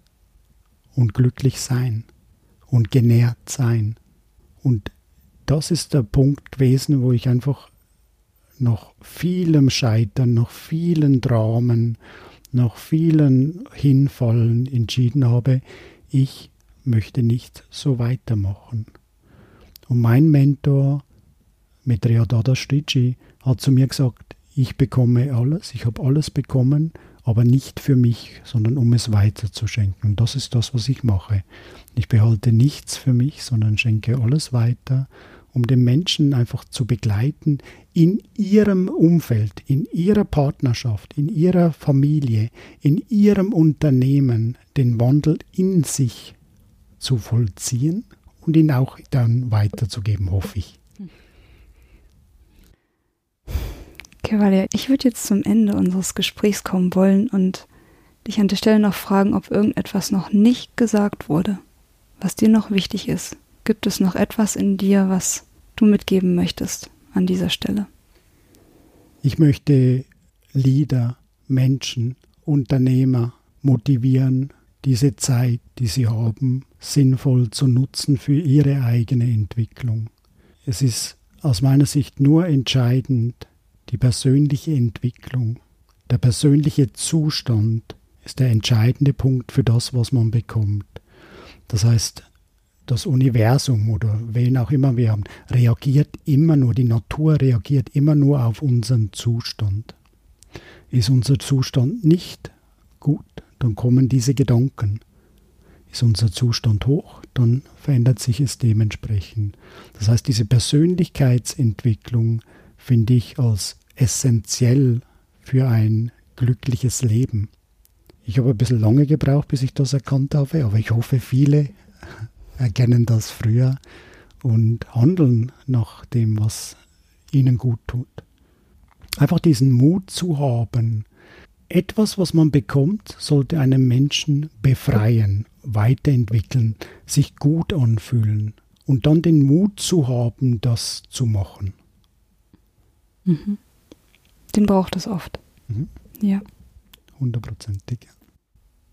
und glücklich sein und genährt sein. Und das ist der Punkt gewesen, wo ich einfach nach vielem Scheitern, nach vielen Dramen, nach vielen Hinfallen entschieden habe, ich möchte nicht so weitermachen. Und mein Mentor, Metrea Dada Strici, hat zu mir gesagt, ich bekomme alles, ich habe alles bekommen, aber nicht für mich, sondern um es weiterzuschenken. Und das ist das, was ich mache. Ich behalte nichts für mich, sondern schenke alles weiter, um den Menschen einfach zu begleiten in ihrem Umfeld, in ihrer Partnerschaft, in ihrer Familie, in ihrem Unternehmen den Wandel in sich zu vollziehen und ihn auch dann weiterzugeben, hoffe ich. Cavalier, ich würde jetzt zum Ende unseres Gesprächs kommen wollen und dich an der Stelle noch fragen, ob irgendetwas noch nicht gesagt wurde, was dir noch wichtig ist. Gibt es noch etwas in dir, was du mitgeben möchtest an dieser Stelle? Ich möchte Leader, Menschen, Unternehmer motivieren, diese Zeit, die sie haben, sinnvoll zu nutzen für ihre eigene Entwicklung. Es ist aus meiner Sicht nur entscheidend, die persönliche Entwicklung, der persönliche Zustand ist der entscheidende Punkt für das, was man bekommt. Das heißt, das Universum oder wen auch immer wir haben, reagiert immer nur, die Natur reagiert immer nur auf unseren Zustand. Ist unser Zustand nicht gut, dann kommen diese Gedanken. Ist unser Zustand hoch, dann verändert sich es dementsprechend. Das heißt, diese Persönlichkeitsentwicklung finde ich als essentiell für ein glückliches Leben. Ich habe ein bisschen lange gebraucht, bis ich das erkannt habe, aber ich hoffe, viele erkennen das früher und handeln nach dem, was ihnen gut tut. Einfach diesen Mut zu haben. Etwas, was man bekommt, sollte einen Menschen befreien, weiterentwickeln, sich gut anfühlen und dann den Mut zu haben, das zu machen. Mhm. Den braucht es oft. Mhm. Ja. Hundertprozentig.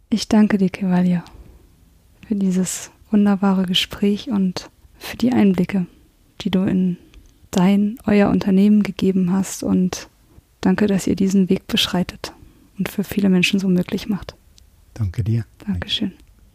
Ich danke dir, Kevalia, für dieses wunderbare Gespräch und für die Einblicke, die du in dein, euer Unternehmen gegeben hast und danke, dass ihr diesen Weg beschreitet und für viele Menschen so möglich macht. Danke dir. Dankeschön.